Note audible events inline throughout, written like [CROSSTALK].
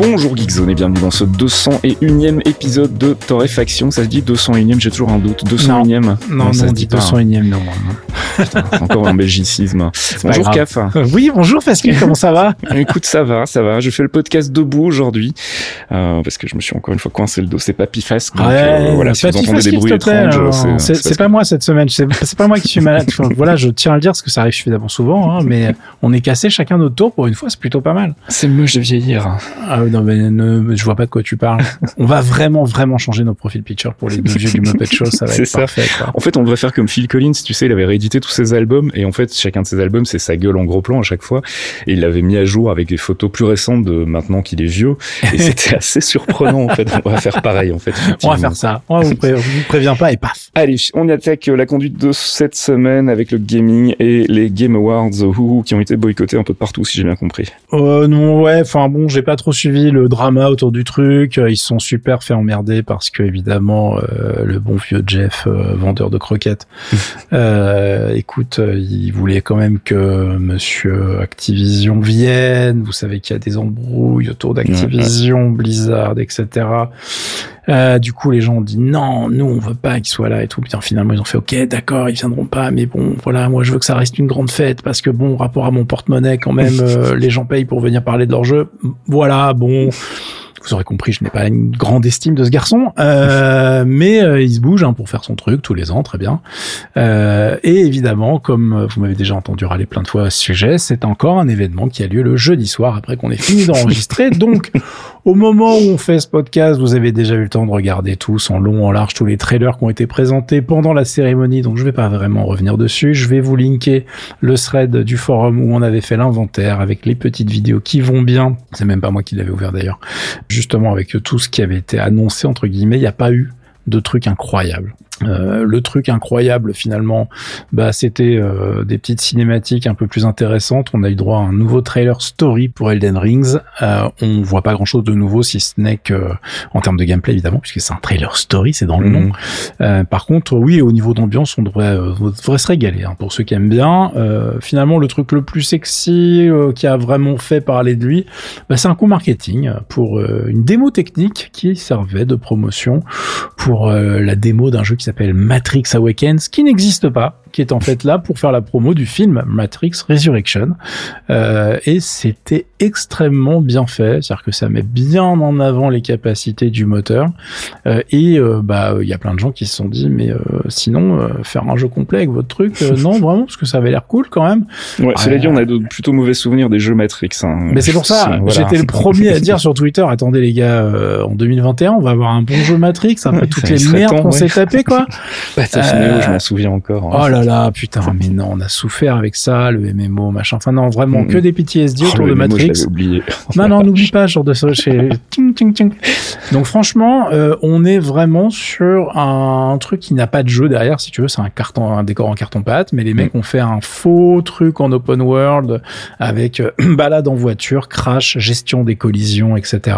Bonjour Geekzone et bienvenue dans ce 201ème épisode de Torréfaction. Ça se dit 201ème, j'ai toujours un doute. 201ème Non, non, ça on se dit dit pas. 201ème, non. [LAUGHS] Putain, encore un belgicisme. Bonjour. Caf. Euh, Oui, bonjour Pascal, comment ça va [LAUGHS] Écoute, ça va, ça va. Je fais le podcast debout aujourd'hui euh, parce que je me suis encore une fois coincé le dos. C'est pas Pifas. Donc, euh, voilà, si vous entendez des bruits étranges, c'est- pas moi cette semaine, c'est pas moi qui suis malade. Voilà, je tiens à le dire parce que ça arrive suffisamment souvent, hein, mais on est cassé chacun notre tour pour une fois, c'est plutôt pas mal. c'est moche de vieillir. Ah oui, non, mais ne- je vois pas de quoi tu parles. [LAUGHS] On va vraiment, vraiment changer nos profils picture pour les deux vieux du Muppet Show, ça va être ça. parfait. Quoi. En fait, on devrait faire comme Phil Collins, tu sais, il avait réédité tous ses albums et en fait, chacun de ses albums, c'est sa gueule en gros plan à chaque fois et il l'avait mis à jour avec des photos plus récentes de maintenant qu'il est vieux et [LAUGHS] c'était assez surprenant en fait. On va faire pareil en fait. On va faire ça. On vous, pré- vous prévient pas et paf. Allez, on attaque la conduite de cette semaine avec le gaming et les Game Awards qui ont été boycottés un peu de partout, si j'ai bien compris. Euh, non, ouais, enfin bon, j'ai pas trop suivi le drama autour du truc. Euh, Ils sont super fait emmerder parce que évidemment euh, le bon vieux Jeff, euh, vendeur de croquettes, [LAUGHS] écoute, il voulait quand même que Monsieur Activision vienne. Vous savez qu'il y a des embrouilles autour d'Activision, Blizzard, etc. Euh, du coup, les gens ont dit non, nous on veut pas qu'ils soient là et tout. Putain, finalement ils ont fait ok, d'accord, ils viendront pas, mais bon, voilà, moi je veux que ça reste une grande fête parce que bon, rapport à mon porte-monnaie quand même, [LAUGHS] euh, les gens payent pour venir parler de leur jeu. Voilà, bon. Vous aurez compris, je n'ai pas une grande estime de ce garçon, euh, [LAUGHS] mais euh, il se bouge hein, pour faire son truc tous les ans, très bien. Euh, et évidemment, comme vous m'avez déjà entendu râler plein de fois à ce sujet, c'est encore un événement qui a lieu le jeudi soir après qu'on ait fini d'enregistrer. [LAUGHS] Donc, au moment où on fait ce podcast, vous avez déjà eu le temps de regarder tous en long, en large, tous les trailers qui ont été présentés pendant la cérémonie. Donc, je vais pas vraiment revenir dessus. Je vais vous linker le thread du forum où on avait fait l'inventaire avec les petites vidéos qui vont bien. C'est même pas moi qui l'avais ouvert d'ailleurs. Justement, avec tout ce qui avait été annoncé, entre guillemets, il n'y a pas eu de truc incroyable. Euh, le truc incroyable finalement, bah c'était euh, des petites cinématiques un peu plus intéressantes. On a eu droit à un nouveau trailer story pour Elden Rings. Euh, on voit pas grand chose de nouveau si ce n'est que en termes de gameplay évidemment, puisque c'est un trailer story, c'est dans le nom. Mhm. Euh, par contre, oui, au niveau d'ambiance, on devrait, euh, devrait se régaler. hein, pour ceux qui aiment bien, Euh, finalement, le truc le plus sexy euh, qui a vraiment fait parler de lui, bah, c'est un coup marketing pour euh, une démo technique qui servait de promotion pour euh, la démo d'un jeu qui s'appelle Matrix Awakens, qui n'existe pas, qui est en fait là pour faire la promo du film Matrix Resurrection. Euh, et c'était extrêmement bien fait, c'est-à-dire que ça met bien en avant les capacités du moteur. Euh, et euh, bah il y a plein de gens qui se sont dit mais euh, sinon euh, faire un jeu complet avec votre truc non vraiment parce que ça avait l'air cool quand même. Ouais, cela dit, on a de plutôt mauvais souvenirs des jeux Matrix. hein. Mais c'est pour ça, Voilà. j'étais le premier à dire sur Twitter attendez les gars euh, en 2021 on va avoir un bon jeu Matrix après Ouais, toutes les merdes qu'on ouais. s'est tapé quoi. [LAUGHS] Neo, je m'en souviens encore. hein. Oh là là putain mais non on a souffert avec ça le MMO machin enfin non vraiment Mhm. que des PTSD Oh, autour le de je Matrix. oublié. [LAUGHS] Non, non, n'oublie pas ce genre de ça chez. Donc franchement, euh, on est vraiment sur un, truc qui n'a pas de jeu derrière, si tu veux, c'est un carton, un décor en carton pâte, mais les mecs ont fait un faux truc en open world avec euh, [CLEARS THROAT] balade en voiture, crash, gestion des collisions, etc.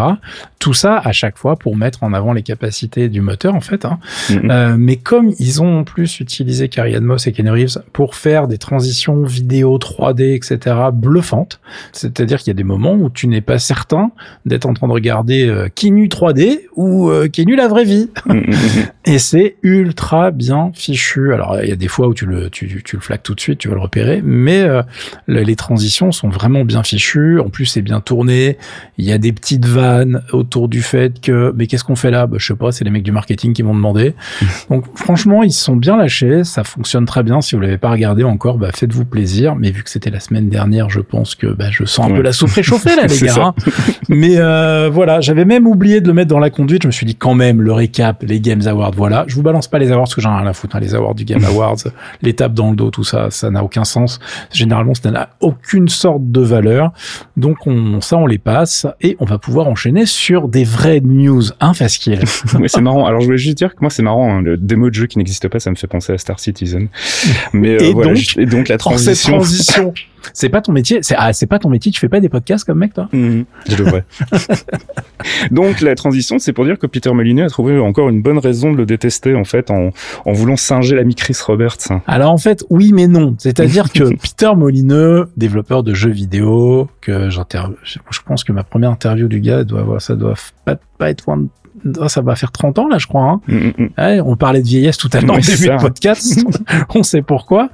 Tout ça à chaque fois pour mettre en avant les capacités du moteur en fait. Hein. Mhm. Euh, mais comme ils ont en plus utilisé Carrie Moss et Ken Reeves pour faire des transitions vidéo 3D, etc., bluffantes, c'est-à-dire qu'il y a des moments où tu n'es pas certain d'être en train de regarder euh, Kinu 3D ou euh, Kinu la vraie vie. [LAUGHS] [LAUGHS] Et c'est ultra bien fichu. Alors, il y a des fois où tu le, tu, tu le flaques tout de suite, tu vas le repérer, mais euh, le- les transitions sont vraiment bien fichues. En plus, c'est bien tourné. Il y a des petites vannes autour du fait que, mais qu'est-ce qu'on fait là? Bah, Je sais pas, c'est les mecs du marketing qui m'ont demandé. [LAUGHS] Donc, franchement, ils se sont bien lâchés. Ça fonctionne très bien. Si vous l'avez pas regardé encore, bah, faites-vous plaisir. Mais vu que c'était la semaine dernière, je pense que bah, je sens un Ouais. peu la soupe réchauffée là, [LAUGHS] les gars. hein. Mais euh, voilà, j'avais même oublié de le mettre dans la conduite. Je me suis dit quand même le récap, les Games Awards, voilà. Je vous balance pas les awards parce que j'en ai rien à foutre. hein, les awards du Game [LAUGHS] Awards, les tapes dans le dos, tout ça, ça n'a aucun sens. Généralement, ça n'a aucune sorte de valeur. Donc on, ça, on les passe et on va pouvoir enchaîner sur des vraies news, hein. [LAUGHS] Ouais, c'est marrant. Alors, je voulais juste dire que moi, c'est marrant. hein, le démo de jeu qui n'existe pas, ça me fait penser à Star Citizen. [LAUGHS] Mais Et voilà, donc, je- et donc la transition. transition, [LAUGHS] c'est pas ton métier. C'est ah, c'est pas ton métier. Tu fais pas des podcasts comme mec, toi? Mhm, je devrais. [LAUGHS] Donc la transition, c'est pour dire que Peter Molyneux a trouvé encore une bonne raison de le détester en fait en, en voulant singer l'ami Chris Roberts. Alors en fait, oui mais non. C'est-à-dire que Peter Molineux, développeur de jeux vidéo, que j'interview, je je pense que ma première interview du gars doit avoir, ça doit pas, pas être loin de- ça va faire 30 ans là, je crois. Hein. Mhm, mhm. Ouais, on parlait de vieillesse tout à l'heure [LAUGHS] au début du podcast. [LAUGHS] on sait pourquoi.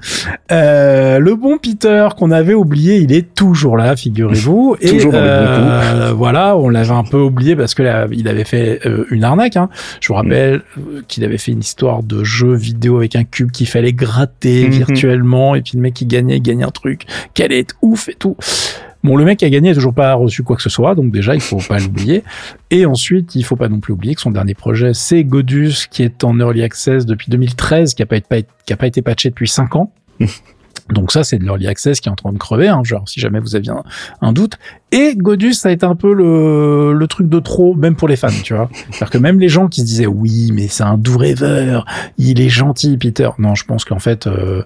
Euh, le bon Peter qu'on avait oublié, il est toujours là, figurez-vous. [LAUGHS] Et Toujours euh, voilà, on l'avait un peu oublié parce que là, il avait fait euh, une arnaque. Hein. Je vous rappelle euh, qu'il avait fait une histoire de jeu vidéo avec un cube qu'il fallait gratter virtuellement et puis le mec qui gagnait, il gagnait un truc allait être ouf et tout. Bon, le mec qui a gagné a toujours pas reçu quoi que ce soit, donc déjà il faut pas l'oublier. Et ensuite, il faut pas non plus oublier que son dernier projet, c'est Godus, qui est en early access depuis 2013, qui a pas été, qui a pas été patché depuis 5 ans. [LAUGHS] Donc ça, c'est de l'early access qui est en train de crever, hein, genre si jamais vous aviez un, un doute. Et Godus, ça a été un peu le, le truc de trop, même pour les fans, tu vois. C'est-à-dire que même les gens qui se disaient oui, mais c'est un doux rêveur, il est gentil, Peter. Non, je pense qu'en fait, euh,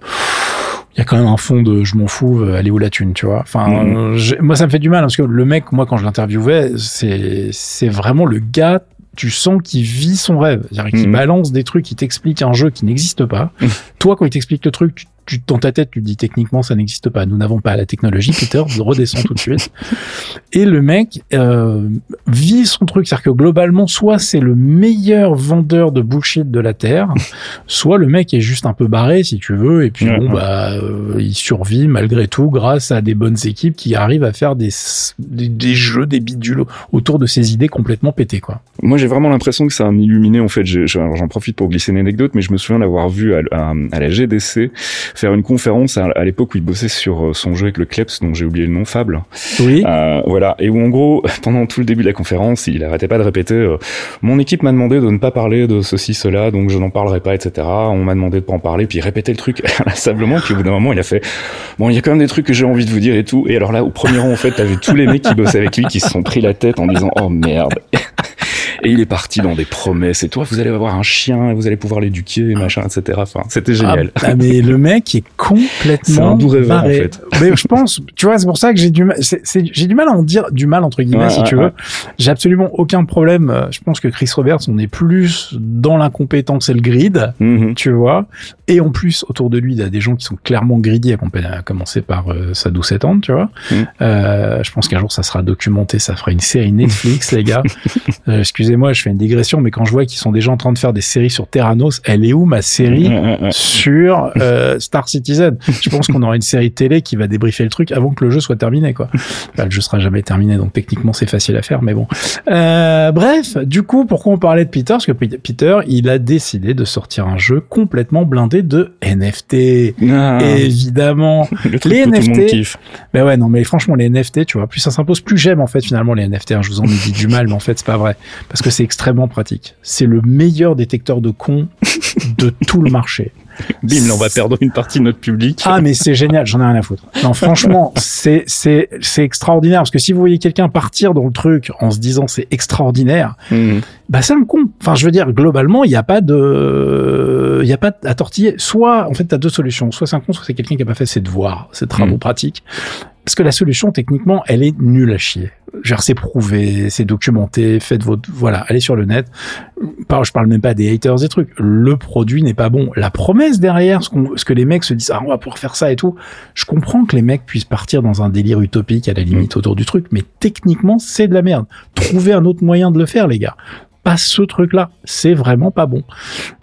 y a quand même un fond de je m'en fous, euh, elle est où la thune, tu vois. Enfin, Mhm. moi ça me fait du mal hein, parce que le mec, moi quand je l'interviewais, c'est c'est vraiment le gars. Tu sens qu'il vit son rêve, c'est-à-dire qu'il Mhm. balance des trucs, il t'explique un jeu qui n'existe pas. Mhm. Toi, quand il t'explique le truc, tu, tu, dans ta tête, tu te dis techniquement ça n'existe pas. Nous n'avons pas la technologie. Peter redescend tout de suite. [LAUGHS] Et le mec euh, vit son truc, c'est-à-dire que globalement, soit c'est le meilleur vendeur de bullshit de la terre, [LAUGHS] soit le mec est juste un peu barré, si tu veux, et puis Ouais, bon, ouais. bah, euh, il survit malgré tout grâce à des bonnes équipes qui arrivent à faire des, des, des jeux, des bidules autour de ces idées complètement pétées, quoi. Moi, j'ai vraiment l'impression que c'est un illuminé. En fait, j'en j'en profite pour glisser une anecdote, mais je me souviens d'avoir vu à, à- à la GDC faire une conférence à, à l'époque où il bossait sur euh, son jeu avec le Kleps, dont j'ai oublié le nom, Fable. Oui. Euh, voilà, et où en gros, [LAUGHS] pendant tout le début de la conférence, il arrêtait pas de répéter euh, Mon équipe m'a demandé de ne pas parler de ceci, cela, donc je n'en parlerai pas, etc. On m'a demandé de pas en parler, puis il répétait le truc [LAUGHS] inlassablement, puis au bout d'un moment, il a fait Bon, il y a quand même des trucs que j'ai envie de vous dire et tout. Et alors là, au premier rang, en fait, t'avais tous les mecs qui bossaient avec lui qui se sont pris la tête en disant Oh merde Et il est parti dans des promesses. Et toi, vous allez avoir un chien, vous allez pouvoir l'éduquer, machin, etc. Enfin, c'était génial. Ah, mais le mec est complètement [LAUGHS] C'est un doux rêveur, en fait. Mais je pense, tu vois, c'est pour ça que j'ai du mal, j'ai du mal à en dire du mal entre guillemets, Ouais, si ouais, tu ouais. veux. J'ai absolument aucun problème. Euh, Je pense que Chris Roberts, on est plus dans l'incompétence et le grid, Mhm. tu vois. Et en plus, autour de lui, il y a des gens qui sont clairement greedy, à com- à commencer par euh, sa douce tante, tu vois. Mhm. Euh, je pense qu'un jour, ça sera documenté, ça fera une série Netflix, les gars. [LAUGHS] Euh, Excusez-moi, je fais une digression, mais quand je vois qu'ils sont déjà en train de faire des séries sur Terranos, elle est où ma série Ouais, ouais, ouais. sur euh, Star Citizen? Je pense qu'on aura une série télé qui va débriefer le truc avant que le jeu soit terminé, quoi. Le jeu sera jamais terminé, donc techniquement c'est facile à faire, mais bon. Euh, bref, du coup, pourquoi on parlait de Peter? Parce que Pe- Peter, il a décidé de sortir un jeu complètement blindé de NFT. Ah, Évidemment. [LAUGHS] le truc les que tout le NFT. monde kiffe. Mais ouais, non, mais franchement, les NFT, tu vois, plus ça s'impose, plus j'aime en fait finalement les NFT. hein. Je vous en ai dit du mal, mais en fait, c'est pas vrai. Parce que c'est extrêmement pratique. C'est le meilleur détecteur de cons de tout le marché. [LAUGHS] Bim, là, on va perdre une partie de notre public. Ah, mais c'est génial, j'en ai rien à foutre. Non, franchement, [LAUGHS] c'est, c'est, c'est extraordinaire. Parce que si vous voyez quelqu'un partir dans le truc en se disant c'est extraordinaire, Mhm. bah c'est un con. Enfin, je veux dire, globalement, il n'y a pas de, il y a pas à tortiller. Soit, en fait, t'as deux solutions. Soit c'est un con, soit c'est quelqu'un qui a pas fait ses devoirs, ses travaux Mhm. pratiques. Parce que la solution, techniquement, elle est nulle à chier. Genre, c'est prouvé, c'est documenté, faites votre, voilà, allez sur le net. Je parle même pas des haters des trucs. Le produit n'est pas bon. La promesse derrière, ce, ce que les mecs se disent, ah, on va pouvoir faire ça et tout. Je comprends que les mecs puissent partir dans un délire utopique à la limite autour du truc, mais techniquement, c'est de la merde. Trouvez un autre moyen de le faire, les gars pas ce truc-là. C'est vraiment pas bon.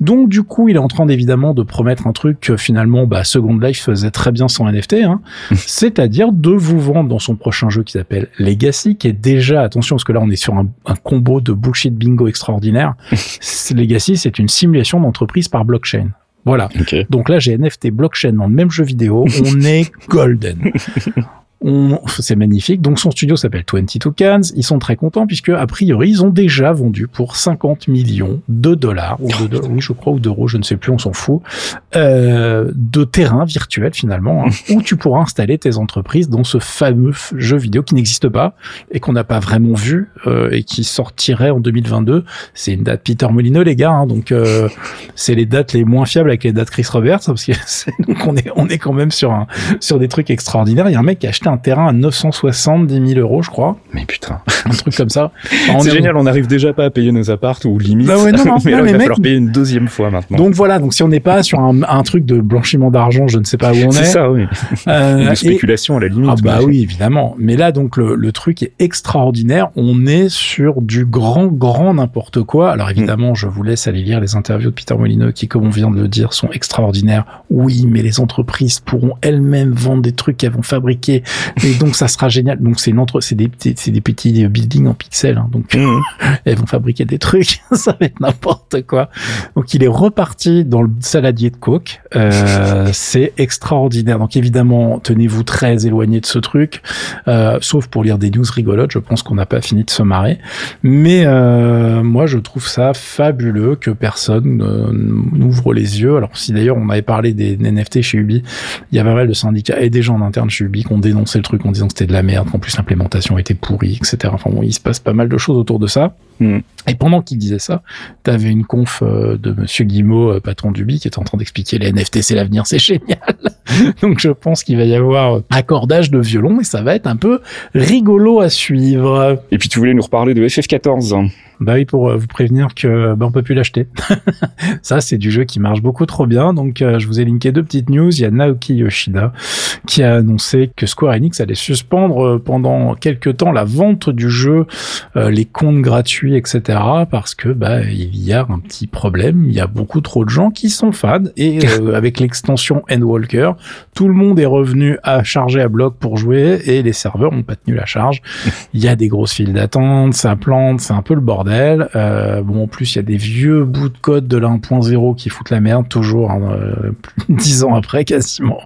Donc du coup, il est en train d'évidemment de promettre un truc que finalement, bah, Second Life faisait très bien sans NFT, hein. [LAUGHS] c'est-à-dire de vous vendre dans son prochain jeu qui s'appelle Legacy, qui est déjà, attention, parce que là on est sur un, un combo de bullshit bingo extraordinaire. [LAUGHS] Legacy, c'est une simulation d'entreprise par blockchain. Voilà. Donc là, j'ai NFT blockchain dans le même jeu vidéo. On est golden. [LAUGHS] c'est magnifique. Donc son studio s'appelle 22 Cans. Ils sont très contents puisque a priori ils ont déjà vendu pour 50 millions de dollars ou de, oui je crois ou d'euros, je ne sais plus, on s'en fout, euh, de terrain virtuel finalement hein, où tu pourras installer tes entreprises dans ce fameux jeu vidéo qui n'existe pas et qu'on n'a pas vraiment vu euh, et qui sortirait en 2022. C'est une date Peter Molyneux les gars, hein, donc euh, c'est les dates les moins fiables avec les dates Chris Roberts parce que [LAUGHS] donc on est on est quand même sur un sur des trucs extraordinaires. Il y a un mec qui a acheté un terrain à 970 000 euros, je crois. Mais putain. [LAUGHS] Un truc comme ça. c'est génial, on n'arrive déjà pas à payer nos apparts ou limite. Bah ouais, non, [LAUGHS] non, mais non, là, mais il va mec, falloir payer une deuxième fois maintenant. Donc voilà, donc si on n'est pas sur un, un truc de blanchiment d'argent, je ne sais pas où on est. c'est ça, oui. Euh, de et- spéculation à la limite. Ah bah oui, évidemment. Mais là, donc, le, le truc est extraordinaire. On est sur du grand, grand n'importe quoi. Alors évidemment, je vous laisse aller lire les interviews de Peter Molineux qui, comme on vient de le dire, sont extraordinaires. Oui, mais les entreprises pourront elles-mêmes vendre des trucs qu'elles vont fabriquer. Et donc, ça sera génial. Donc, c'est une entre, c'est des, petits- c'est des petits buildings en pixels. hein. donc, Mhm. [LAUGHS] elles vont fabriquer des trucs, [LAUGHS] ça va être n'importe quoi. Donc il est reparti dans le saladier de coke. Euh, [LAUGHS] c'est extraordinaire. Donc évidemment, tenez-vous très éloigné de ce truc, euh, sauf pour lire des news rigolotes. Je pense qu'on n'a pas fini de se marrer. Mais euh, moi, je trouve ça fabuleux que personne euh, n'ouvre les yeux. Alors si d'ailleurs on avait parlé des NFT chez Ubi, il y a pas mal de syndicats et des gens en interne chez Ubi qui ont le truc en disant que c'était de la merde, qu'en plus l'implémentation était pourrie, etc. Enfin bon, il se passe pas mal de choses autour de ça. Mhm. Et pendant qu'il disait ça, t'avais une conf euh, de Monsieur Guimau, euh, patron d'Ubi, qui était en train d'expliquer les NFT, c'est l'avenir, c'est génial. [LAUGHS] Donc je pense qu'il va y avoir accordage de violon et ça va être un peu rigolo à suivre. Et puis tu voulais nous reparler de FF14. Bah oui, pour euh, vous prévenir que bah, on peut plus l'acheter. [LAUGHS] ça, c'est du jeu qui marche beaucoup trop bien. Donc, euh, je vous ai linké deux petites news. Il y a Naoki Yoshida qui a annoncé que Square Enix allait suspendre euh, pendant quelques temps la vente du jeu, euh, les comptes gratuits, etc. Parce que bah il y a un petit problème. Il y a beaucoup trop de gens qui sont fans et [LAUGHS] euh, avec l'extension Endwalker, tout le monde est revenu à charger à bloc pour jouer et les serveurs ont pas tenu la charge. [LAUGHS] Il y a des grosses files d'attente, ça plante, c'est un peu le bordel. Euh, bon, en plus, il y a des vieux bouts de code de la 1.0 qui foutent la merde, toujours, hein, euh, [LAUGHS] dix ans après, quasiment.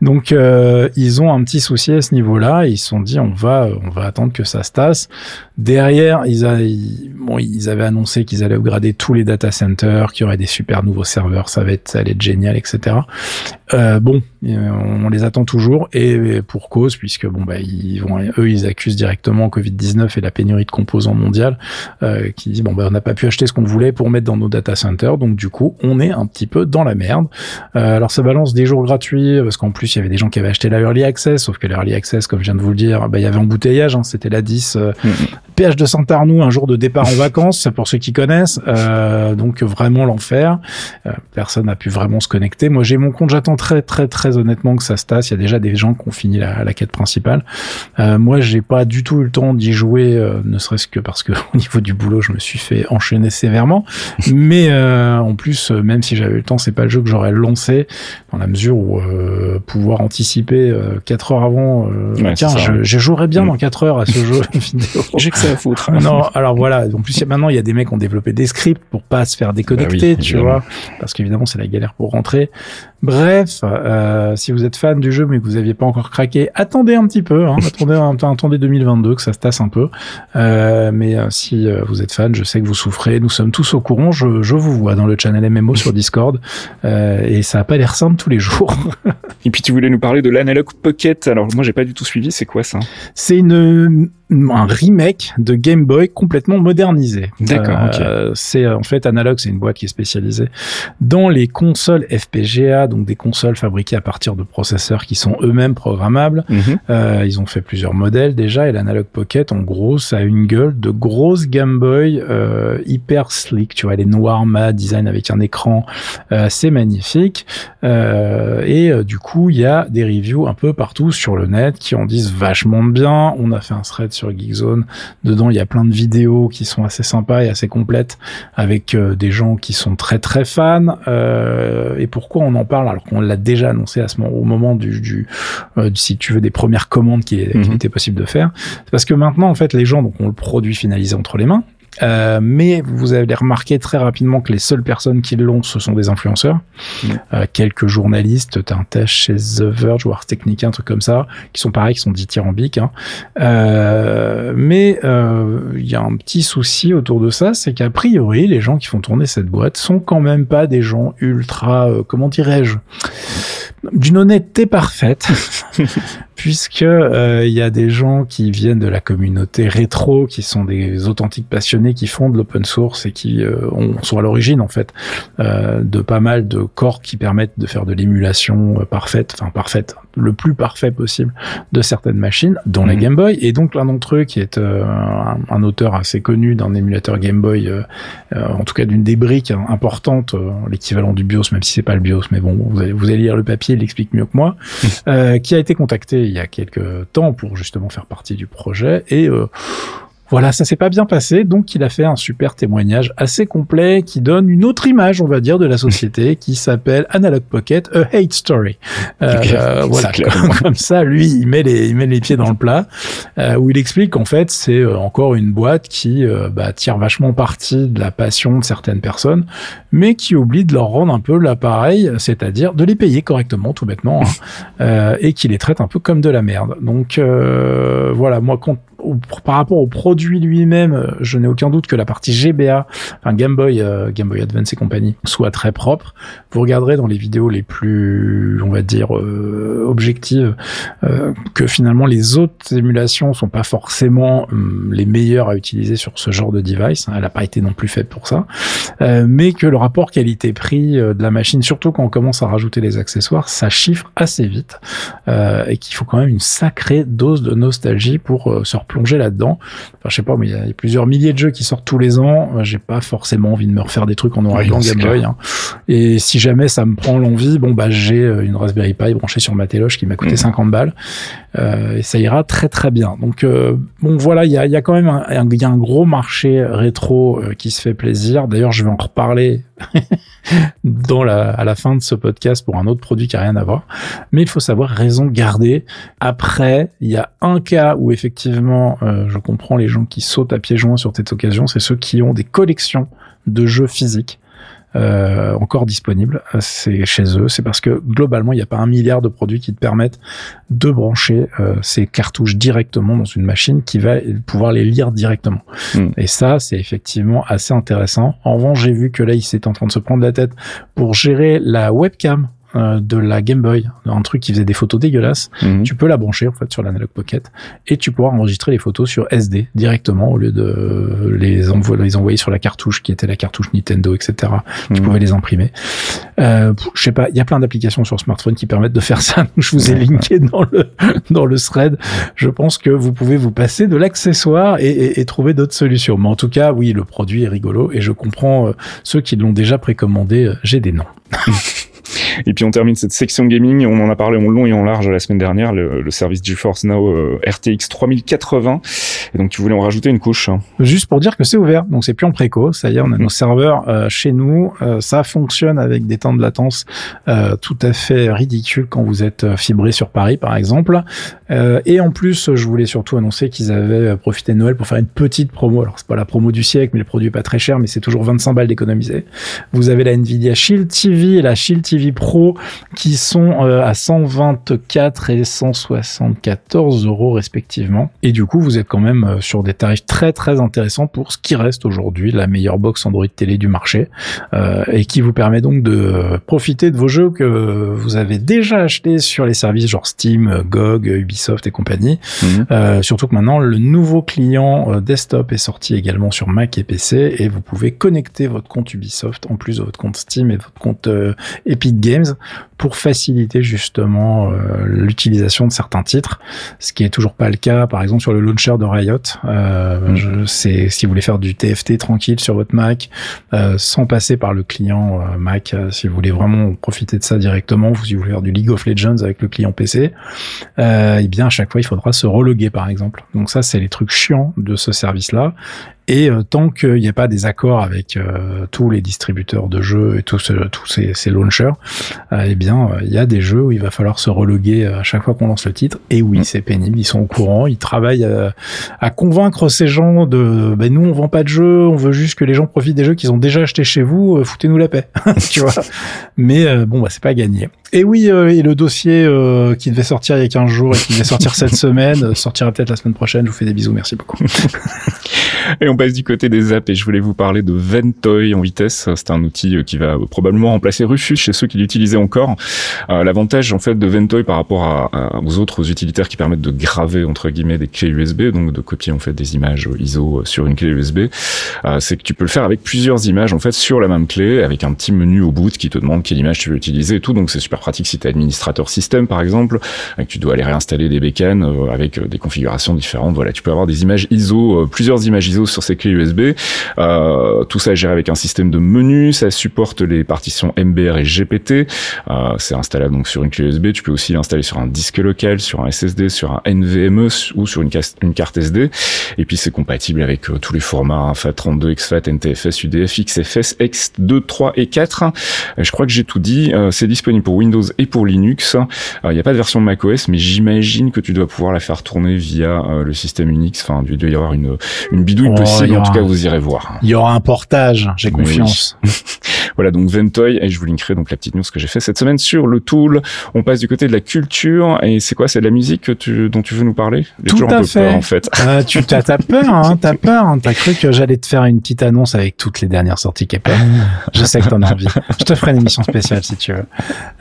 Donc, euh, ils ont un petit souci à ce niveau-là. Ils se sont dit, on va, on va attendre que ça se tasse. Derrière, ils, ils avaient annoncé qu'ils allaient upgrader tous les data centers, qu'il y aurait des super nouveaux serveurs, ça va être, ça allait être génial, etc. Euh, bon, euh, on les attend toujours et pour cause puisque bon bah ils vont eux ils accusent directement Covid-19 et la pénurie de composants mondiale euh, qui dit bon bah on n'a pas pu acheter ce qu'on voulait pour mettre dans nos data centers donc du coup on est un petit peu dans la merde. Euh, alors ça balance des jours gratuits parce qu'en plus il y avait des gens qui avaient acheté la early access sauf que la early access comme je viens de vous le dire bah il y avait embouteillage hein, c'était la 10 euh, PH de Saint-Arnoux un jour de départ en vacances [LAUGHS] pour ceux qui connaissent euh, donc vraiment l'enfer. Euh, personne n'a pu vraiment se connecter. Moi, j'ai mon compte. J'attends très, très, très honnêtement que ça se tasse. Il y a déjà des gens qui ont fini la, la quête principale. Euh, moi, j'ai pas du tout eu le temps d'y jouer, euh, ne serait-ce que parce que [LAUGHS] au niveau du boulot, je me suis fait enchaîner sévèrement. [LAUGHS] Mais euh, en plus, euh, même si j'avais eu le temps, c'est pas le jeu que j'aurais lancé dans la mesure où euh, pouvoir anticiper euh, 4 heures avant. euh, Ouais, tiens, je, je jouerais bien Mm. dans 4 heures à ce jeu [LAUGHS] vidéo. J'ai que ça à foutre. Non, alors voilà. En plus, maintenant, il y a des mecs qui ont développé des scripts pour pas se faire déconnecter, Bah oui, tu vois, parce qu'évidemment, c'est la galère pour rentrer. Bref, euh, si vous êtes fan du jeu mais que vous aviez pas encore craqué, attendez un petit peu. Hein, [LAUGHS] attendez, attendez 2022 que ça se tasse un peu. Euh, mais euh, si euh, vous êtes fan, je sais que vous souffrez. Nous sommes tous au courant. Je, je vous vois dans le channel MMO [LAUGHS] sur Discord euh, et ça a pas l'air simple tous les jours. Et puis tu voulais nous parler de l'Analog Pocket. Alors moi j'ai pas du tout suivi, c'est quoi ça? C'est une un remake de Game Boy complètement modernisé. D'accord, Euh, C'est en fait Analog, c'est une boîte qui est spécialisée dans les consoles FPGA, donc des consoles fabriquées à partir de processeurs qui sont eux-mêmes programmables. Mhm. Euh, ils ont fait plusieurs modèles déjà et l'Analog Pocket, en gros, ça a une gueule de grosse Game Boy euh, hyper slick. Tu vois, elle est noire mat, design avec un écran, euh, c'est magnifique. Euh, et euh, du coup, il y a des reviews un peu partout sur le net qui en disent vachement bien. On a fait un thread sur Geekzone. Dedans, il y a plein de vidéos qui sont assez sympas et assez complètes avec euh, des gens qui sont très très fans. Euh, et pourquoi on en parle alors qu'on l'a déjà annoncé à ce moment, au moment du, du euh, si tu veux des premières commandes qui, qui Mhm. était possible de faire? C'est parce que maintenant, en fait, les gens donc ont le produit finalisé entre les mains Euh, mais vous allez remarquer très rapidement que les seules personnes qui l'ont, ce sont des influenceurs. Mm. Euh, quelques journalistes, t'as un test chez The Verge ou Ars Technica, un truc comme ça, qui sont pareils, qui sont dithyrambiques. Hein. Euh, mais euh, il y a un petit souci autour de ça, c'est qu'a priori, les gens qui font tourner cette boîte sont quand même pas des gens ultra, euh, comment dirais-je, d'une honnêteté parfaite. [LAUGHS] puisque euh, il y a des gens qui viennent de la communauté rétro, qui sont des authentiques passionnés, qui font de l'open source et qui euh, ont, sont à l'origine en fait euh, de pas mal de corps qui permettent de faire de l'émulation parfaite, enfin parfaite, le plus parfait possible de certaines machines, dont la Mhm. Game Boy. Et donc l'un d'entre eux, qui est euh, un, un auteur assez connu d'un émulateur Game Boy, en tout cas d'une des briques importantes, euh, l'équivalent du BIOS, même si c'est pas le BIOS, mais bon, vous allez, vous allez lire le papier, il l'explique mieux que moi, [LAUGHS] euh, qui a été contacté il y a quelques temps pour justement faire partie du projet. Et euh, voilà, ça s'est pas bien passé, donc il a fait un super témoignage assez complet qui donne une autre image, on va dire, de la société qui s'appelle Analog Pocket, a hate story. Euh, euh, voilà, comme, comme ça, lui, il met les, il met les pieds dans le plat, euh, où il explique qu'en fait, c'est euh, encore une boîte qui euh, bah, tire vachement parti de la passion de certaines personnes, mais qui oublie de leur rendre un peu l'appareil, c'est-à-dire de les payer correctement, tout bêtement, hein, [LAUGHS] euh, et qui les traite un peu comme de la merde. Donc euh, voilà, moi, quand- par rapport au produit lui-même, euh, je n'ai aucun doute que la partie GBA, enfin Game Boy, euh, Game Boy Advance et compagnie, soit très propre. Vous regarderez dans les vidéos les plus, on va dire, euh, objectives, euh, que finalement les autres émulations sont pas forcément hum, les meilleures à utiliser sur ce genre de device. hein. Elle n'a pas été non plus faite pour ça, Euh, mais que le rapport qualité-prix de la machine, surtout quand on commence à rajouter les accessoires, ça chiffre assez vite et qu'il faut quand même une sacrée dose de nostalgie pour se replonger là-dedans. Enfin, je sais pas, mais il y a plusieurs milliers de jeux qui sortent tous les ans. Euh, J'ai pas forcément envie de me refaire des trucs en noir et blanc Game Boy. hein. Et si jamais ça me prend l'envie, bon bah j'ai euh, une Raspberry Pi branchée sur ma téloche qui m'a coûté Mhm. 50 balles euh, et ça ira très très bien. Donc euh, bon voilà, il y a, y a quand même un, y a un gros marché rétro euh, qui se fait plaisir. D'ailleurs, je vais en reparler [LAUGHS] [LAUGHS] dans la, à la fin de ce podcast pour un autre produit qui a rien à voir. Mais il faut savoir raison garder. Après, il y a un cas où effectivement, euh, je comprends les gens qui sautent à pieds joints sur cette occasion, c'est ceux qui ont des collections de jeux physiques. Euh, encore disponibles, Euh, c'est chez eux. C'est parce que globalement, il n'y a pas un milliard de produits qui te permettent de brancher euh, ces cartouches directement dans une machine qui va pouvoir les lire directement. Mm. Et ça, c'est effectivement assez intéressant. En revanche, j'ai vu que là, il s'est en train de se prendre la tête pour gérer la webcam euh, de la Game Boy, un truc qui faisait des photos dégueulasses. Mhm. Tu peux la brancher en fait sur l'Analog Pocket et tu pourras enregistrer les photos sur SD directement au lieu de les, envo- les envoyer sur la cartouche qui était la cartouche Nintendo, etc. Tu Mhm. pouvais les imprimer. Euh, je sais pas, il y a plein d'applications sur smartphone qui permettent de faire ça. [LAUGHS] Je vous ai linké dans le dans le thread. Je pense que vous pouvez vous passer de l'accessoire et, et- et trouver d'autres solutions. Mais en tout cas, oui, le produit est rigolo et je comprends euh, ceux qui l'ont déjà précommandé. euh, J'ai des noms. [LAUGHS] Et puis on termine cette section gaming, on en a parlé en long et en large la semaine dernière, le, le service GeForce Now euh, RTX 3080. Et donc tu voulais en rajouter une couche. hein. Juste pour dire que c'est ouvert, donc c'est plus en préco. Ça y est, on a nos serveurs euh, chez nous. Euh, ça fonctionne avec des temps de latence euh, tout à fait ridicules quand vous êtes fibré sur Paris, par exemple. Euh, et en plus, je voulais surtout annoncer qu'ils avaient profité de Noël pour faire une petite promo. Alors c'est pas la promo du siècle, mais le produit est pas très cher, mais c'est toujours 25 balles d'économiser. Vous avez la Nvidia Shield TV et la Shield TV Pro qui sont euh, à 124 et 174 euros respectivement. Et du coup, vous êtes quand même euh, sur des tarifs très très intéressants pour ce qui reste aujourd'hui la meilleure box Android télé du marché euh, et qui vous permet donc de euh, profiter de vos jeux que vous avez déjà achetés sur les services genre Steam, GOG, Ubisoft et compagnie. Mhm. Euh, surtout que maintenant, le nouveau client desktop est sorti également sur Mac et PC et vous pouvez connecter votre compte Ubisoft en plus de votre compte Steam et votre compte Epic Games pour faciliter justement euh, l'utilisation de certains titres, ce qui est toujours pas le cas, par exemple sur le launcher de Riot. Euh, Mm. je, c'est si vous voulez faire du TFT tranquille sur votre Mac, euh, sans passer par le client euh, Mac, si vous voulez vraiment profiter de ça directement, vous si vous voulez faire du League of Legends avec le client PC, eh bien à chaque fois il faudra se reloguer par exemple. Donc ça c'est les trucs chiants de ce service-là. Et euh, tant qu'il n'y a pas des accords avec euh, tous les distributeurs de jeux et tous, tous ces, ces launchers, euh, eh bien, il y a des jeux où il va falloir se reloguer à chaque fois qu'on lance le titre. Et oui, mm. c'est pénible. Ils sont au courant. Ils travaillent à, convaincre ces gens de, ben nous, on vend pas de jeux. On veut juste que les gens profitent des jeux qu'ils ont déjà achetés chez vous. Foutez-nous la paix, [LAUGHS] tu vois? Mais bon, bah, c'est pas gagné. Et oui, et le dossier qui devait sortir il y a 15 jours et qui devait sortir cette [LAUGHS] semaine sortira peut-être la semaine prochaine. Je vous fais des bisous. Merci beaucoup. [LAUGHS] et on passe du côté des apps et je voulais vous parler de Ventoy en vitesse. C'est un outil euh, qui va probablement remplacer Rufus chez ceux qui l'utilisaient encore. Euh, l'avantage en fait de Ventoy par rapport à, aux autres utilitaires qui permettent de graver entre guillemets des clés USB, donc de copier en fait des images ISO sur une clé USB, euh, c'est que tu peux le faire avec plusieurs images en fait sur la même clé, avec un petit menu au bout qui te demande quelle image tu veux utiliser et tout. Donc c'est super pratique si tu es administrateur système par exemple, et que tu dois aller réinstaller des bécanes avec des configurations différentes. Voilà, tu peux avoir des images ISO, plusieurs images ISO sur ces clés USB. Euh, tout ça géré avec un système de menus. Ça supporte les partitions MBR et GPT. Euh, c'est installable donc sur une clé USB. Tu peux aussi l'installer sur un disque local, sur un SSD, sur un NVMe ou sur une, carte SD. Et puis c'est compatible avec euh, tous les formats FAT32, exFAT, NTFS, UDF, XFS, X2, 3 et 4. je crois que j'ai tout dit. c'est disponible pour Windows et pour Linux. Il n'y a pas de version macOS, mais j'imagine que tu dois pouvoir la faire tourner via le système Unix. Enfin, il doit y avoir une, une bidouille oh, possible. En tout cas, vous irez voir. Il y aura un portage, j'ai confiance. [LAUGHS] voilà, donc Ventoy, et je vous linkerai donc la petite news que j'ai fait cette semaine sur le tool. On passe du côté de la culture, et c'est quoi C'est de la musique que tu, dont tu veux nous parler? Tout à fait. Peur, en fait. [LAUGHS] Euh, tu as, peur, hein, t'as [LAUGHS] peur. Hein, t'as cru que j'allais te faire une petite annonce avec toutes les dernières sorties K-pop. je sais que t'en as envie. Je te ferai une émission spéciale si tu veux.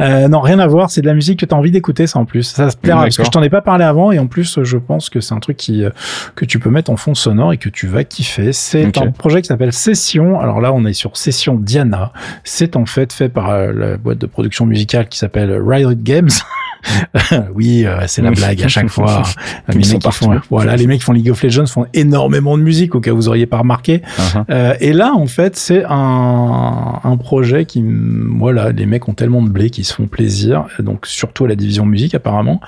Euh, non, rien à voir. C'est de la musique que t'as envie d'écouter, ça en plus. Ça se plaira parce que je t'en ai pas parlé avant, et en plus, je pense que c'est un truc qui que tu peux mettre en fond sonore et que tu vas kiffer. C'est un projet qui s'appelle Session. Alors là, on est sur Session Diana. C'est en fait fait par euh, la boîte de production musicale qui s'appelle Riot Games. [LAUGHS] oui, euh, c'est la blague à chaque fois. [LAUGHS] les mecs qui font, voilà, les mecs qui font League of Legends font énormément de musique, au cas où vous auriez pas remarqué. Uh-huh. euh, et là, en fait, c'est un, un projet qui, voilà, les mecs ont tellement de blé qu'ils se font plaisir. Donc, surtout à la division musique, apparemment.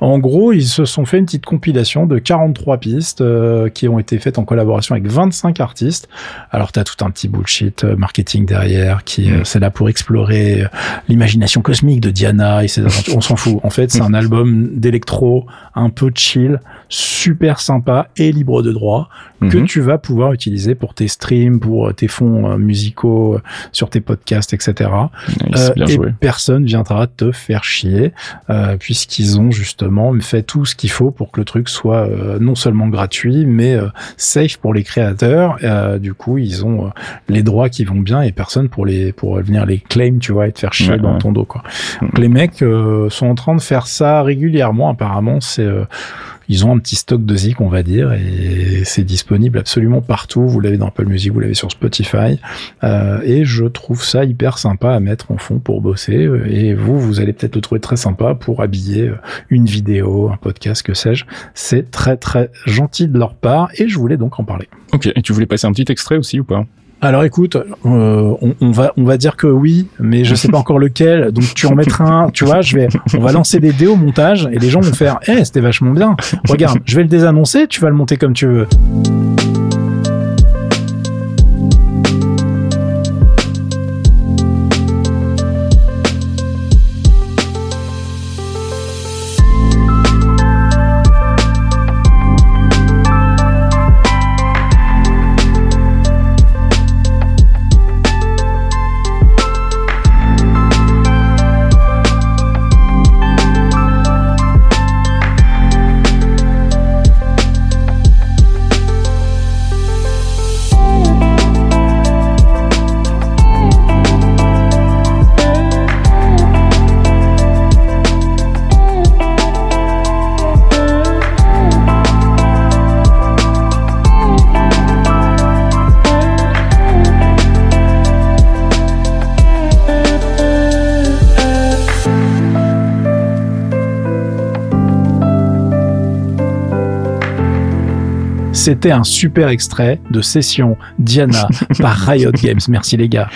En gros, ils se sont fait une petite compilation de 43 pistes euh, qui ont été faites en collaboration avec 25 artistes. Alors, t'as tout un petit bullshit marketing derrière qui, mm. c'est là pour explorer l'imagination cosmique de Diana et ses aventures. On s'en fout. En fait, c'est un [LAUGHS] album d'électro un peu chill, super sympa et libre de droit que mhm. tu vas pouvoir utiliser pour tes streams, pour euh, tes fonds euh, musicaux, euh, sur tes podcasts, etc. et personne viendra te faire chier puisqu'ils ont justement fait tout ce qu'il faut pour que le truc soit non seulement gratuit mais safe pour les créateurs. du coup, ils ont les droits qui vont bien et personne pour les pour venir les claim, tu vois, et te faire chier dans ton dos quoi. Donc les mecs sont en train de faire ça régulièrement. Apparemment, c'est ils ont un petit stock de zik, on va dire, et c'est disponible absolument partout. Vous l'avez dans Apple Music, vous l'avez sur Spotify, euh, et je trouve ça hyper sympa à mettre en fond pour bosser. Et vous, vous allez peut-être le trouver très sympa pour habiller une vidéo, un podcast, que sais-je. C'est très très gentil de leur part, et je voulais donc en parler. Ok, et tu voulais passer un petit extrait aussi ou pas? Alors écoute, euh, on, on, va on va dire que oui, mais je sais pas [LAUGHS] encore lequel. Donc tu en mettras un, tu vois, je vais on va lancer des dés au montage et les gens vont faire "Eh, c'était vachement bien. Regarde, je vais le désannoncer, tu vas le monter comme tu veux." C'était un super extrait de Session Diana [LAUGHS] par Riot Games. Merci les gars.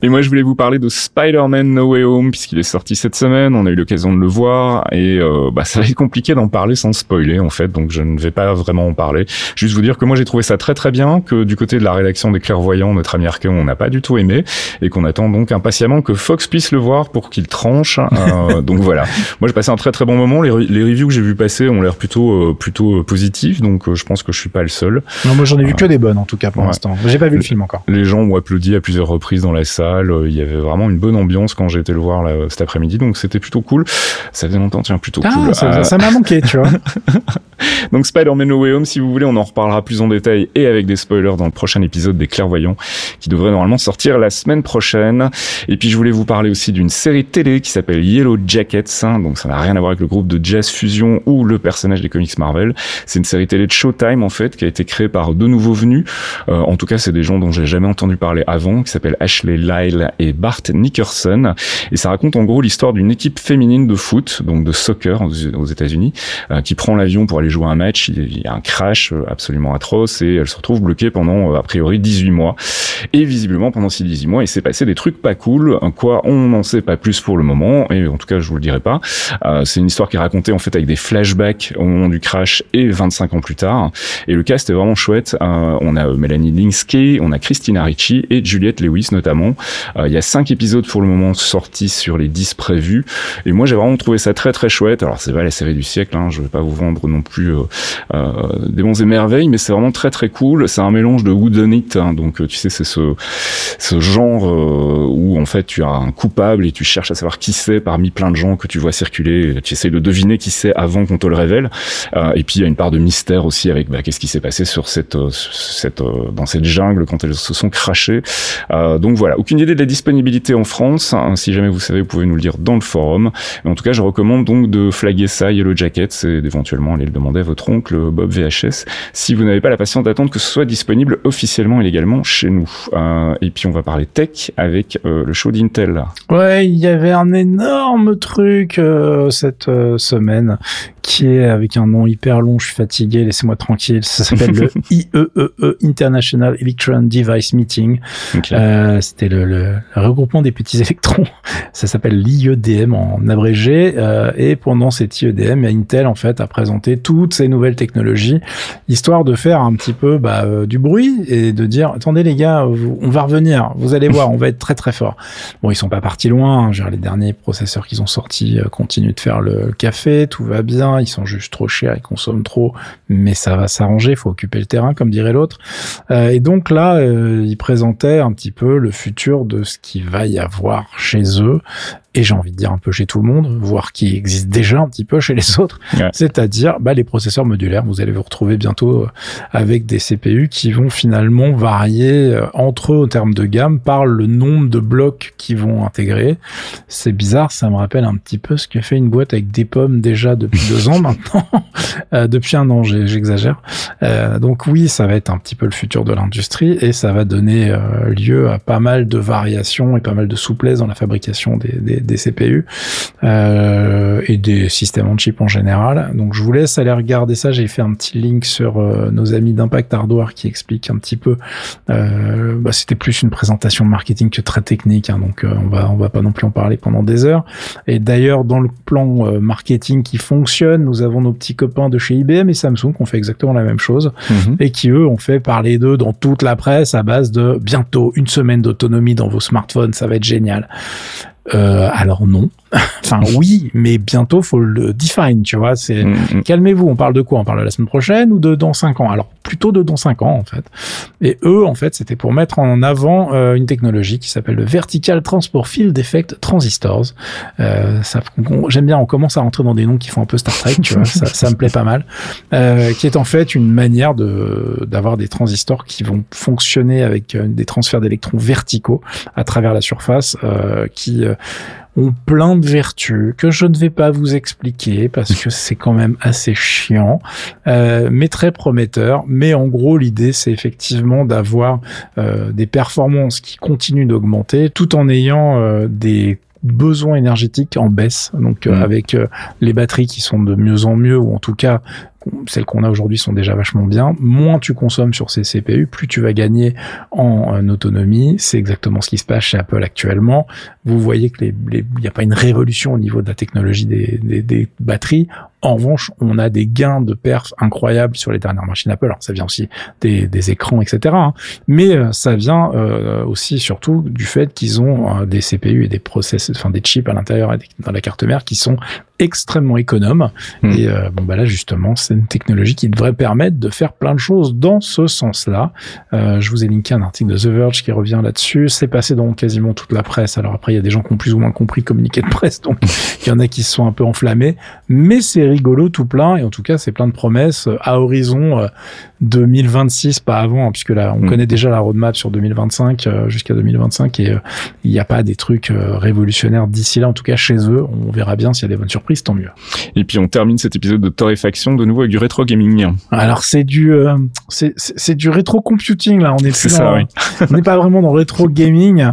Et moi, je voulais vous parler de Spider-Man No Way Home puisqu'il est sorti cette semaine. On a eu l'occasion de le voir et euh, bah, ça va être compliqué d'en parler sans spoiler en fait. Donc, je ne vais pas vraiment en parler. Juste vous dire que moi, j'ai trouvé ça très très bien. Que du côté de la rédaction des clairvoyants, notre ami Arkeon, on n'a pas du tout aimé et qu'on attend donc impatiemment que Fox puisse le voir pour qu'il tranche. Euh, [LAUGHS] donc voilà. Moi, j'ai passé un très très bon moment. Les, les reviews que j'ai vu passer ont l'air plutôt euh, plutôt positifs. Donc, je pense que je suis pas le seul. Non, moi, j'en ai vu que des bonnes en tout cas pour l'instant. J'ai pas vu le film encore. Les gens ont applaudi à plusieurs reprises dans la salle. Il y avait vraiment une bonne ambiance quand j'ai été le voir là, cet après-midi. Donc c'était plutôt cool. Ça faisait longtemps, tiens, plutôt ah, cool. Ça m'a manqué, tu vois. [LAUGHS] Donc Spider-Man No Way Home, si vous voulez, on en reparlera plus en détail et avec des spoilers dans le prochain épisode des Clairvoyants qui devrait normalement sortir la semaine prochaine. Et puis je voulais vous parler aussi d'une série télé qui s'appelle Yellow Jackets. Donc ça n'a rien à voir avec le groupe de Jazz Fusion ou le personnage des comics Marvel. C'est une série télé de Showtime en fait qui a été créée par deux nouveaux venus. Euh, en tout cas, c'est des gens dont j'ai jamais entendu parler avant, qui s'appellent Ashley Lyle et Bart Nickerson. Et ça raconte en gros l'histoire d'une équipe féminine de foot, donc de soccer aux États-Unis, euh, qui prend l'avion pour aller jouer un match, il y a un crash euh, absolument atroce et elle se retrouve bloquée pendant euh, a priori 18 mois. Et visiblement pendant ces 18 mois, il s'est passé des trucs pas cool. Quoi, on n'en sait pas plus pour le moment et en tout cas je vous le dirai pas. Euh, c'est une histoire qui est racontée en fait avec des flashbacks au moment du crash et 25 ans plus tard. Et le cast est vraiment chouette. on a Melanie Linsky, on a Christina Ricci et Juliette Lewis notamment. il y a cinq épisodes pour le moment sortis sur les 10 prévus. Et moi j'ai vraiment trouvé ça très très chouette. Alors c'est pas la série du siècle, hein, je vais pas vous vendre non plus euh, euh, des bons et merveilles, mais c'est vraiment très très cool. C'est un mélange de whodunit, it, hein, donc euh, tu sais c'est ce ce genre où en fait tu as un coupable et tu cherches à savoir qui c'est parmi plein de gens que tu vois circuler. Tu essaies de deviner qui c'est avant qu'on te le révèle. et puis il y a une part de mystère aussi avec bah, qu'est-ce qui s'est passé sur cette cette dans cette jungle quand elles se sont crachées. donc voilà, aucune idée de la disponibilité en France. Hein. si jamais vous savez, vous pouvez nous le dire dans le forum. En tout cas, je recommande donc de flaguer ça Yellow Jacket et d'éventuellement aller le demander à votre oncle Bob VHS si vous n'avez pas la patience d'attendre que ce soit disponible officiellement et légalement chez nous. Euh, et puis on va parler tech avec euh, le show d'Intel. Ouais, il y avait un énorme truc euh, cette semaine qui est avec un nom hyper long, je suis fatigué, laissez-moi tranquille. Ça s'appelle le [LAUGHS] IEEE e, International Electron Device Meeting. C'était le, le, regroupement des petits [LAUGHS] électrons. Ça s'appelle l'IEDM en abrégé. et pendant cet IEDM, Intel en fait a présenté toutes ces nouvelles technologies, histoire de faire un petit peu bah, euh, du bruit et de dire attendez les gars, on va revenir, vous allez voir, on va être très très fort. Bon, ils sont pas partis loin. Hein, genre, les derniers processeurs qu'ils ont sortis euh, continuent de faire le café, tout va bien. Ils sont juste trop chers, ils consomment trop, mais ça va s'arranger. Faut occuper le terrain, comme dirait l'autre. Euh, et donc là, ils présentaient un petit peu le futur de ce qui va y avoir chez eux et j'ai envie de dire un peu chez tout le monde, voire qui existe déjà un petit peu chez les autres, c'est-à-dire bah, les processeurs modulaires. Vous allez vous retrouver bientôt euh, avec des CPU qui vont finalement varier euh, entre eux en termes de gamme par le nombre de blocs qu'ils vont intégrer. C'est bizarre, ça me rappelle un petit peu ce que fait une boîte avec des pommes déjà depuis deux ans maintenant, [LAUGHS] euh, depuis un an, j'exagère. donc oui, ça va être un petit peu le futur de l'industrie et ça va donner lieu à pas mal de variations et pas mal de souplesse dans la fabrication des, des des CPU euh, et des systèmes on chip en général. Donc je vous laisse aller regarder ça. J'ai fait un petit link sur euh, nos amis d'Impact Hardware qui explique un petit peu. Euh, bah, C'était plus une présentation marketing que très technique, hein, donc on va on va pas non plus en parler pendant des heures. Et d'ailleurs dans le plan marketing qui fonctionne, nous avons nos petits copains de chez IBM et Samsung qui ont fait exactement la même chose mhm. et qui eux ont fait parler d'eux dans toute la presse à base de bientôt une semaine d'autonomie dans vos smartphones, ça va être génial. Euh, alors non. Enfin oui, mais bientôt faut le define, tu vois. C'est mm, mm. calmez-vous. On parle de quoi? On parle de la semaine prochaine ou de dans cinq ans? Alors plutôt de dans cinq ans en fait. Et eux en fait c'était pour mettre en avant euh, une technologie qui s'appelle le Vertical Transport Field Effect Transistors. Euh, j'aime bien. On commence à rentrer dans des noms qui font un peu Star Trek, tu vois. ça, ça, me plaît pas mal. Euh, qui est en fait une manière de d'avoir des transistors qui vont fonctionner avec euh, des transferts d'électrons verticaux à travers la surface, euh, qui ont plein de vertus que je ne vais pas vous expliquer parce que c'est quand même assez chiant, euh, mais très prometteur. Mais en gros, l'idée, c'est effectivement d'avoir euh, des performances qui continuent d'augmenter tout en ayant euh, des besoins énergétiques en baisse, donc mmh. avec les batteries qui sont de mieux en mieux, ou en tout cas celles qu'on a aujourd'hui sont déjà vachement bien. Moins tu consommes sur ces CPU, plus tu vas gagner en, autonomie. C'est exactement ce qui se passe chez Apple actuellement. Vous voyez que il n'y a pas une révolution au niveau de la technologie des, des, des batteries. En revanche, on a des gains de perf incroyables sur les dernières machines Apple. Alors, ça vient aussi des, des écrans, etc. Hein. Mais euh, ça vient euh, aussi surtout du fait qu'ils ont euh, des CPU et des process, enfin des chips à l'intérieur dans la carte mère qui sont extrêmement économes. Hmm. Et bon, bah là justement, c'est une technologie qui devrait permettre de faire plein de choses dans ce sens-là. je vous ai linké un article de The Verge qui revient là-dessus. C'est passé dans quasiment toute la presse. Alors après, il y a des gens qui ont plus ou moins compris le communiqué de presse, donc [LAUGHS] il y en a qui se sont un peu enflammés. Mais c'est rigolo tout plein et en tout cas c'est plein de promesses euh, à horizon 2026 euh, pas avant hein, puisque là on mm. connaît déjà la roadmap sur 2025 euh, jusqu'à 2025 et il n'y a pas des trucs révolutionnaires d'ici là. En tout cas chez eux on verra bien s'il y a des bonnes surprises tant mieux. Et puis on termine cet épisode de torréfaction de nouveau avec du rétro gaming. Alors c'est du c'est du rétro computing là on est, ça, on n'est pas vraiment dans rétro gaming.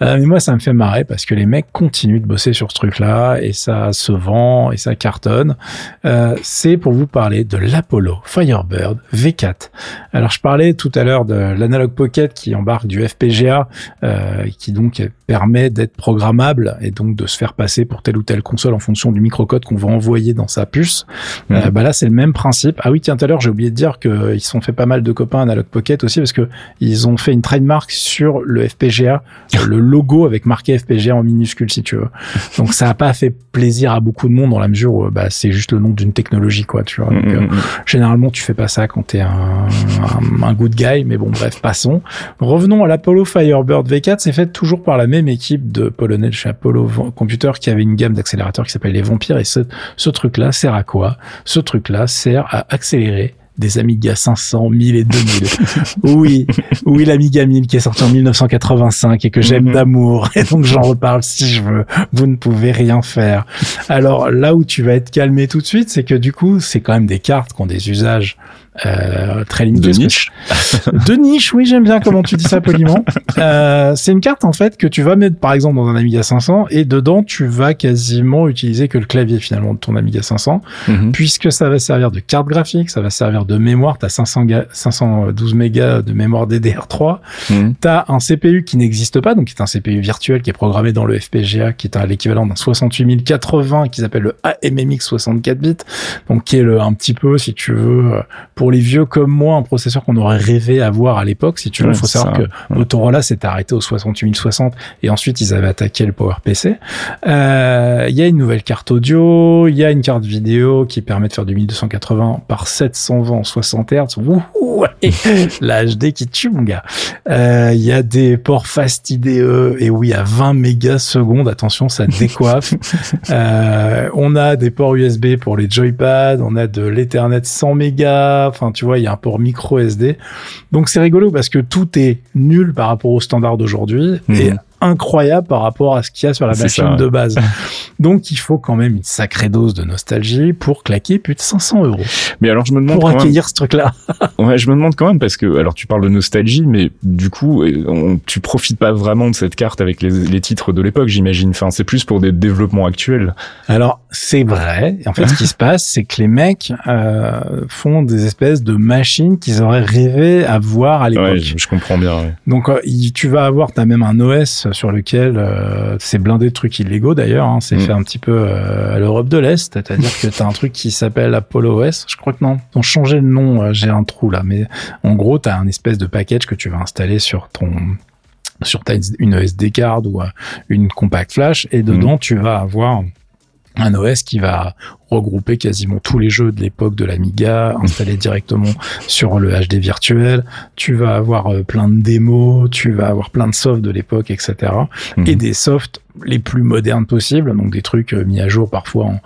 Mais moi ça me fait marrer parce que les mecs continuent de bosser sur ce truc là et ça se vend et ça cartonne euh, c'est pour vous parler de l'Apollo Firebird V4. Alors je parlais tout à l'heure de l'Analog Pocket qui embarque du FPGA, euh, qui donc permet d'être programmable et donc de se faire passer pour telle ou telle console en fonction du microcode qu'on va envoyer dans sa puce. Euh, mhm. bah là c'est le même principe. Ah oui tiens tout à l'heure j'ai oublié de dire qu'ils se sont fait pas mal de copains Analog Pocket aussi parce que ils ont fait une trademark sur le FPGA, le logo avec marqué FPGA en minuscule si tu veux. Donc ça a pas fait plaisir à beaucoup de monde dans la mesure où bah, c'est juste le nom d'une technologie, quoi, tu vois. Mm, mm, euh, mm. généralement, tu fais pas ça quand t'es un, un, un good guy, mais bon, bref, passons. Revenons à l'Apollo Firebird V4. C'est fait toujours par la même équipe de polonais chez Apollo Computer qui avait une gamme d'accélérateurs qui s'appelle les Vampires. Et ce, ce truc-là sert à quoi? Ce truc-là sert à accélérer des Amiga 500, 1000 et 2000. [LAUGHS] oui, oui, l'Amiga 1000 qui est sorti en 1985 et que j'aime mhm. d'amour. Et donc j'en reparle si je veux. Vous ne pouvez rien faire. Alors là où tu vas être calmé tout de suite, c'est que du coup, c'est quand même des cartes qui ont des usages euh, très limité. De niche. [LAUGHS] de niche, oui, j'aime bien comment tu dis ça poliment. [LAUGHS] Euh, c'est une carte en fait que tu vas mettre par exemple dans un Amiga 500 et dedans tu vas quasiment utiliser que le clavier finalement de ton Amiga 500 mhm. puisque ça va servir de carte graphique, ça va servir de mémoire. T'as 500 512 mégas de mémoire DDR3. Mhm. T'as un CPU qui n'existe pas, donc qui est un CPU virtuel qui est programmé dans le FPGA, qui est à l'équivalent d'un 68080 qui s'appelle le AMMX 64 bits, donc qui est le un petit peu si tu veux pour les vieux comme moi, un processeur qu'on aurait rêvé avoir à l'époque, si tu veux. Il faut savoir que Motorola s'est arrêté au 68060 et ensuite ils avaient attaqué le PowerPC. Euh, il y a une nouvelle carte audio, il y a une carte vidéo qui permet de faire du 1280 par 720 en 60 Hz. Wouhou, [LAUGHS] la HD qui tue mon gars. Euh, il y a des ports Fast IDE et oui à 20 mégasecondes. Attention, ça décoiffe. [LAUGHS] euh, on a des ports USB pour les joypads, on a de l'Ethernet 100 mégas Enfin, tu vois, il y a un port micro SD. Donc c'est rigolo parce que tout est nul par rapport aux standards d'aujourd'hui mhm. et incroyable par rapport à ce qu'il y a sur la machine de base. [LAUGHS] Donc il faut quand même une sacrée dose de nostalgie pour claquer plus de 500 euros. Mais alors je me demande pour accueillir ce truc-là. [LAUGHS] ouais, je me demande quand même parce que alors tu parles de nostalgie, mais du coup on, tu profites pas vraiment de cette carte avec les, les titres de l'époque, j'imagine. Enfin c'est plus pour des développements actuels. Alors c'est vrai. En fait ce qui se passe, c'est que les mecs euh, font des espèces de machines qu'ils auraient rêvé à voir à l'époque. Ouais, je, comprends bien. Ouais. Donc euh, tu vas avoir, t'as même un OS sur lequel euh, c'est blindé de trucs illégaux d'ailleurs. Hein, c'est mm. fait un petit peu euh, à l'Europe de l'Est, c'est-à-dire que tu as un truc qui s'appelle Apollo OS. Je crois que non, ils ont changé le nom. Euh, j'ai un trou là, mais en gros, tu as un espèce de package que tu vas installer sur ton sur ta une SD card ou une compact flash et dedans mm. tu vas avoir un OS qui va regrouper quasiment tous les jeux de l'époque de l'Amiga installés directement sur le HD virtuel. Tu vas avoir euh, plein de démos, tu vas avoir plein de softs de l'époque, etc. Mhm. Et des softs les plus modernes possibles, donc des trucs euh, mis à jour parfois en,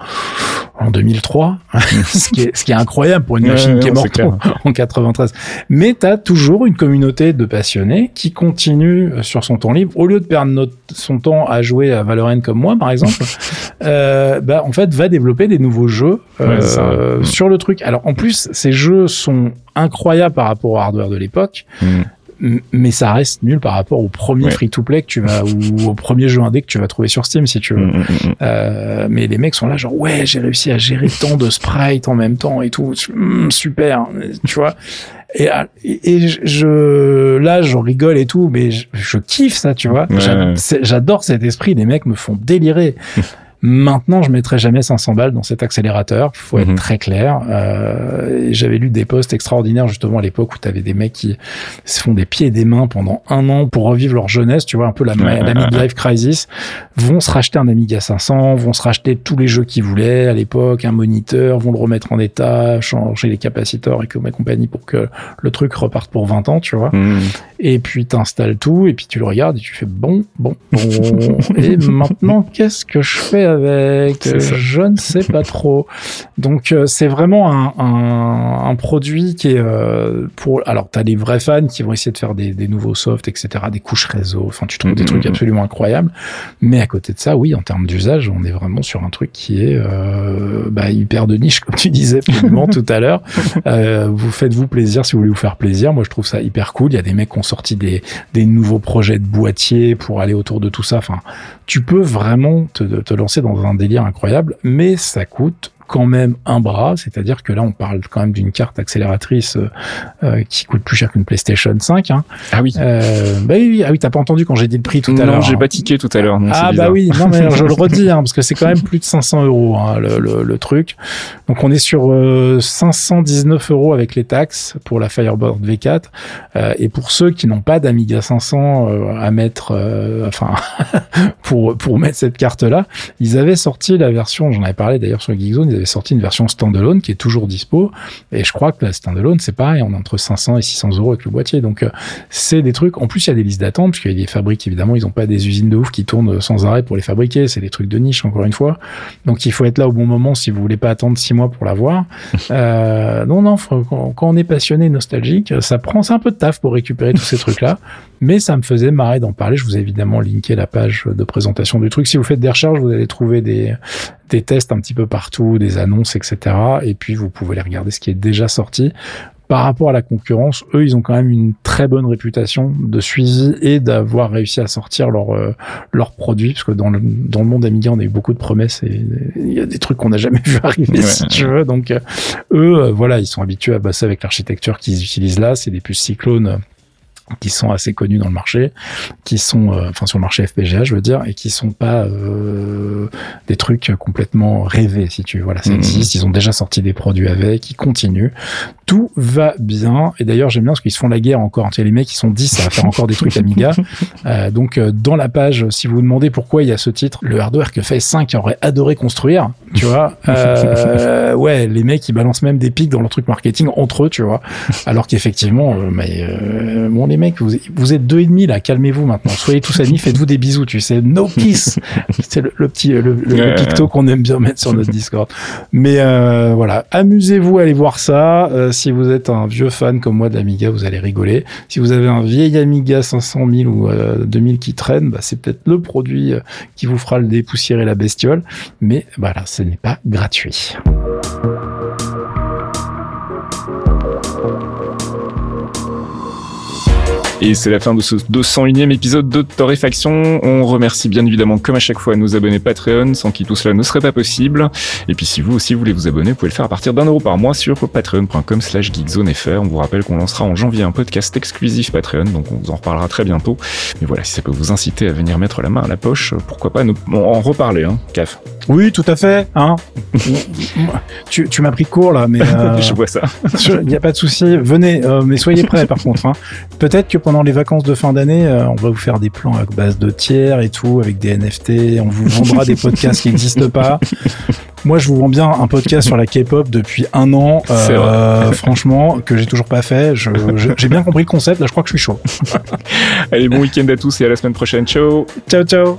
en 2003, [LAUGHS] ce, qui est, ce qui est incroyable pour une machine qui est morte en, 93. Mais tu as toujours une communauté de passionnés qui continue euh, sur son temps libre, au lieu de perdre notre, son temps à jouer à Valorant comme moi, par exemple, [LAUGHS] euh, bah, en fait, va développer des nouveaux jeux euh, sur le truc. Alors, en plus, ces jeux sont incroyables par rapport au hardware de l'époque. Mm. Mais ça reste nul par rapport au premier free-to-play que tu vas ou au premier jeu indé que tu vas trouver sur Steam si tu veux. Mm, mm, mm, euh, mais les mecs sont là genre ouais j'ai réussi à gérer tant de sprites en même temps et tout. Super tu vois. Et, et je là j'en rigole et tout mais je, je kiffe ça tu vois. J'adore cet esprit. Les mecs me font délirer [LAUGHS] Maintenant, je mettrai jamais 500 balles dans cet accélérateur. Faut être mhm. très clair. Euh, J'avais lu des posts extraordinaires justement à l'époque où tu avais des mecs qui se font des pieds et des mains pendant un an pour revivre leur jeunesse. Tu vois un peu la, la midlife crisis. Vont se racheter un Amiga 500, vont se racheter tous les jeux qu'ils voulaient à l'époque, un moniteur, vont le remettre en état, changer les capaciteurs et compagnie pour que le truc reparte pour 20 ans. Tu vois. Mhm. Et puis t'installes tout et puis tu le regardes et tu fais bon, bon, bon. et maintenant qu'est-ce que je fais avec Je ne sais pas trop. Donc euh, c'est vraiment un, un, un, produit qui est euh, pour. Alors t'as des vrais fans qui vont essayer de faire des, des nouveaux softs, etc., des couches réseau. Enfin, tu trouves des trucs mm-hmm. absolument incroyables. Mais à côté de ça, oui, en termes d'usage, on est vraiment sur un truc qui est euh, bah, hyper de niche, comme tu disais tout à l'heure. [LAUGHS] Euh, vous faites-vous plaisir si vous voulez vous faire plaisir. Moi, je trouve ça hyper cool. Il y a des mecs qui ont sorti des, des nouveaux projets de boîtiers pour aller autour de tout ça. Enfin, tu peux vraiment te, te lancer dans un délire incroyable, mais ça coûte quand même un bras, c'est-à-dire que là on parle quand même d'une carte accélératrice euh, euh qui coûte plus cher qu'une PlayStation 5. Hein. Ah oui. Euh, bah oui, ah oui, t'as pas entendu quand j'ai dit le prix tout à l'heure. Non, j'ai pas tiqué tout à l'heure. Ah bah oui, non mais je le [LAUGHS] redis hein, parce que c'est quand même plus de 500 euros hein, le, le, le, truc. Donc on est sur euh, 519 euros avec les taxes pour la Fireboard V4 euh, et pour ceux qui n'ont pas d'Amiga 500 euh, à mettre, enfin [LAUGHS] pour pour mettre cette carte là, ils avaient sorti la version, j'en avais parlé d'ailleurs sur Geekzone ils avaient sorti une version standalone qui est toujours dispo. Et je crois que la standalone, c'est pareil, on est entre 500 et 600 euros avec le boîtier. Donc, euh, c'est des trucs. En plus, il y a des listes d'attente, parce qu'il y a des fabriques, évidemment, ils n'ont pas des usines de ouf qui tournent sans arrêt pour les fabriquer. C'est des trucs de niche, encore une fois. Donc, il faut être là au bon moment si vous voulez pas attendre six mois pour l'avoir. [LAUGHS] euh, non, non, quand, on est passionné, nostalgique, ça prend, c'est un peu de taf pour récupérer tous ces trucs-là. Mais ça me faisait marrer d'en parler. Je vous ai évidemment linké la page de présentation du truc. Si vous faites des recherches, vous allez trouver des, des tests un petit peu partout, des annonces, etc. Et puis vous pouvez aller regarder ce qui est déjà sorti. Par rapport à la concurrence, eux, ils ont quand même une très bonne réputation de suivi et d'avoir réussi à sortir leurs euh, leurs produits, parce que dans le, dans le monde Amiga, on a eu beaucoup de promesses et il y a des trucs qu'on n'a jamais [LAUGHS] vu arriver, si tu veux. Donc, euh, eux, euh, voilà, ils sont habitués à bosser avec l'architecture qu'ils utilisent là. C'est des puces cyclones qui sont assez connus dans le marché, qui sont, euh, enfin sur le marché FPGA, je veux dire, et qui sont pas euh, des trucs complètement rêvés, si tu veux. Voilà, ça mhm. existe. Ils ont déjà sorti des produits avec, ils continuent. Tout va bien. Et d'ailleurs, j'aime bien parce qu'ils se font la guerre encore. Tu sais, les mecs, ils sont 10 ça va faire encore des trucs Amiga. [LAUGHS] Euh, donc, euh, dans la page, si vous vous demandez pourquoi il y a ce titre, le hardware que fait 5 aurait adoré construire, tu vois, [LAUGHS] euh, ouais, les mecs, ils balancent même des pics dans leur truc marketing entre eux, tu vois. Alors qu'effectivement, mais bon, les mecs, vous, vous êtes deux et demi là, calmez-vous maintenant. Soyez tous amis, faites-vous des bisous, tu sais. No kiss. [LAUGHS] C'est le, petit le, le, picto qu'on aime bien mettre sur notre Discord. Mais euh, voilà, amusez-vous à aller voir ça. Euh, si vous êtes un vieux fan comme moi de l'Amiga, vous allez rigoler. Si vous avez un vieil Amiga 500 000 ou 2000 euh, qui traîne, bah, c'est peut-être le produit qui vous fera le dépoussiérer la bestiole. Mais voilà, ce n'est pas gratuit. Et c'est la fin de ce 201e épisode de Torréfaction. On remercie bien évidemment, comme à chaque fois, nos abonnés Patreon, sans qui tout cela ne serait pas possible. Et puis si vous aussi voulez vous abonner, vous pouvez le faire à partir d'un euro par mois sur patreon.com slash geekzonefr. On vous rappelle qu'on lancera en janvier un podcast exclusif Patreon, donc on vous en reparlera très bientôt. Mais voilà, si ça peut vous inciter à venir mettre la main à la poche, pourquoi pas nous en reparler, hein, CAF. Oui, tout à fait. Hein tu tu m'as pris court là, mais [LAUGHS] euh, je vois ça. Il n'y a pas de souci. Venez, euh, mais soyez prêts par contre. Hein. Peut-être que pendant les vacances de fin d'année, euh, on va vous faire des plans à base de tiers et tout, avec des NFT. On vous vendra des podcasts qui n'existent pas. Moi, je vous vends bien un podcast sur la K-pop depuis un an, euh, franchement, que j'ai toujours pas fait. J'ai bien compris le concept. Là, je crois que je suis chaud. Allez, bon week-end à tous et à la semaine prochaine. Ciao. Ciao, ciao.